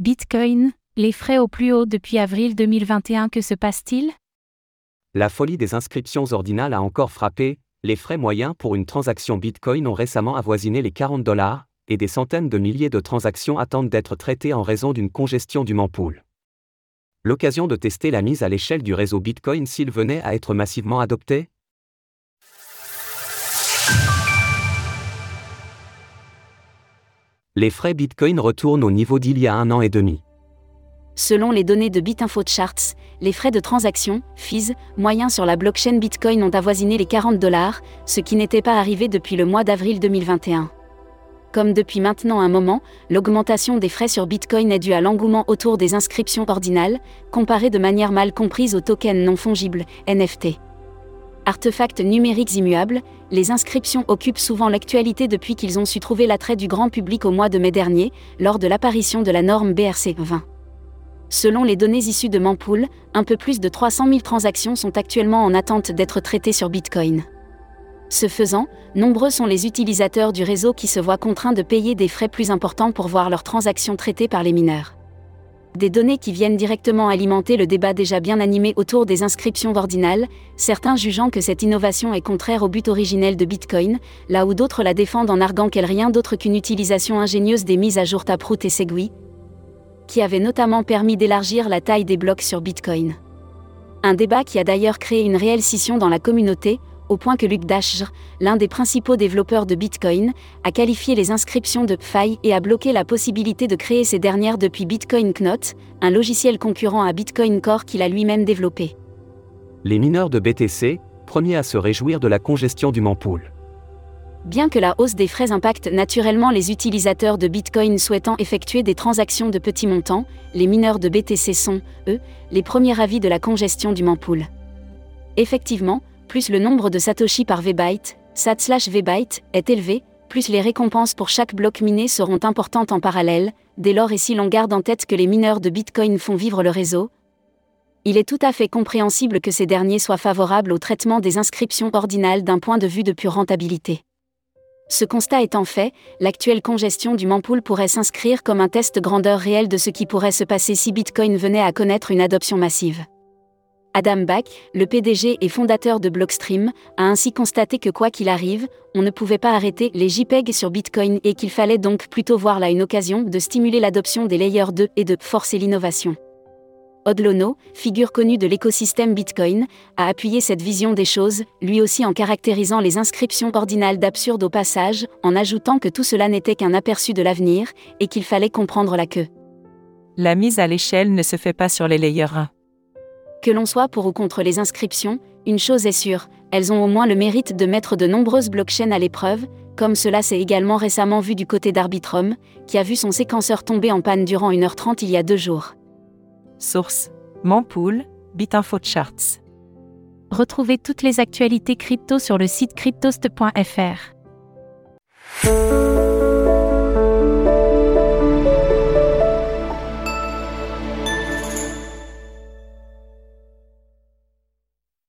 Bitcoin, les frais au plus haut depuis avril 2021, que se passe-t-il? La folie des inscriptions ordinales a encore frappé, les frais moyens pour une transaction Bitcoin ont récemment avoisiné les 40 dollars, et des centaines de milliers de transactions attendent d'être traitées en raison d'une congestion du mempool. L'occasion de tester la mise à l'échelle du réseau Bitcoin s'il venait à être massivement adopté Les frais Bitcoin retournent au niveau d'il y a un an et demi. Selon les données de BitInfo Charts, les frais de transaction, fees, moyens sur la blockchain Bitcoin ont avoisiné les 40 dollars, ce qui n'était pas arrivé depuis le mois d'avril 2021. Comme depuis maintenant un moment, l'augmentation des frais sur Bitcoin est due à l'engouement autour des inscriptions ordinales, comparées de manière mal comprise aux tokens non fongibles, NFT. Artefacts numériques immuables, les inscriptions occupent souvent l'actualité depuis qu'ils ont su trouver l'attrait du grand public au mois de mai dernier, lors de l'apparition de la norme BRC 20. Selon les données issues de Mempool, un peu plus de 300 000 transactions sont actuellement en attente d'être traitées sur Bitcoin. Ce faisant, nombreux sont les utilisateurs du réseau qui se voient contraints de payer des frais plus importants pour voir leurs transactions traitées par les mineurs. Des données qui viennent directement alimenter le débat déjà bien animé autour des inscriptions ordinales, certains jugeant que cette innovation est contraire au but originel de Bitcoin, là où d'autres la défendent en arguant qu'elle rien d'autre qu'une utilisation ingénieuse des mises à jour Taproot et Segui, qui avait notamment permis d'élargir la taille des blocs sur Bitcoin. Un débat qui a d'ailleurs créé une réelle scission dans la communauté, au point que Luc Dashjr, l'un des principaux développeurs de Bitcoin, a qualifié les inscriptions de failles et a bloqué la possibilité de créer ces dernières depuis Bitcoin Knot, un logiciel concurrent à Bitcoin Core qu'il a lui-même développé. Les mineurs de BTC, premiers à se réjouir de la congestion du mempool. Bien que la hausse des frais impacte naturellement les utilisateurs de Bitcoin souhaitant effectuer des transactions de petits montants, les mineurs de BTC sont, eux, les premiers avis de la congestion du mempool. Effectivement, plus le nombre de Satoshi par VByte, SAT slash VByte, est élevé, plus les récompenses pour chaque bloc miné seront importantes en parallèle, dès lors et si l'on garde en tête que les mineurs de Bitcoin font vivre le réseau, il est tout à fait compréhensible que ces derniers soient favorables au traitement des inscriptions ordinales d'un point de vue de pure rentabilité. Ce constat étant fait, l'actuelle congestion du mempool pourrait s'inscrire comme un test grandeur réelle de ce qui pourrait se passer si Bitcoin venait à connaître une adoption massive. Adam Back, le PDG et fondateur de Blockstream, a ainsi constaté que quoi qu'il arrive, on ne pouvait pas arrêter les JPEG sur Bitcoin et qu'il fallait donc plutôt voir là une occasion de stimuler l'adoption des layers 2 et de forcer l'innovation. Odlono, figure connue de l'écosystème Bitcoin, a appuyé cette vision des choses, lui aussi en caractérisant les inscriptions ordinales d'absurde au passage, en ajoutant que tout cela n'était qu'un aperçu de l'avenir, et qu'il fallait comprendre la queue. La mise à l'échelle ne se fait pas sur les layers 1. Que l'on soit pour ou contre les inscriptions, une chose est sûre, elles ont au moins le mérite de mettre de nombreuses blockchains à l'épreuve, comme cela s'est également récemment vu du côté d'Arbitrum, qui a vu son séquenceur tomber en panne durant 1h30 il y a deux jours. Source Mempool, Bitinfo Charts. Retrouvez toutes les actualités crypto sur le site cryptost.fr.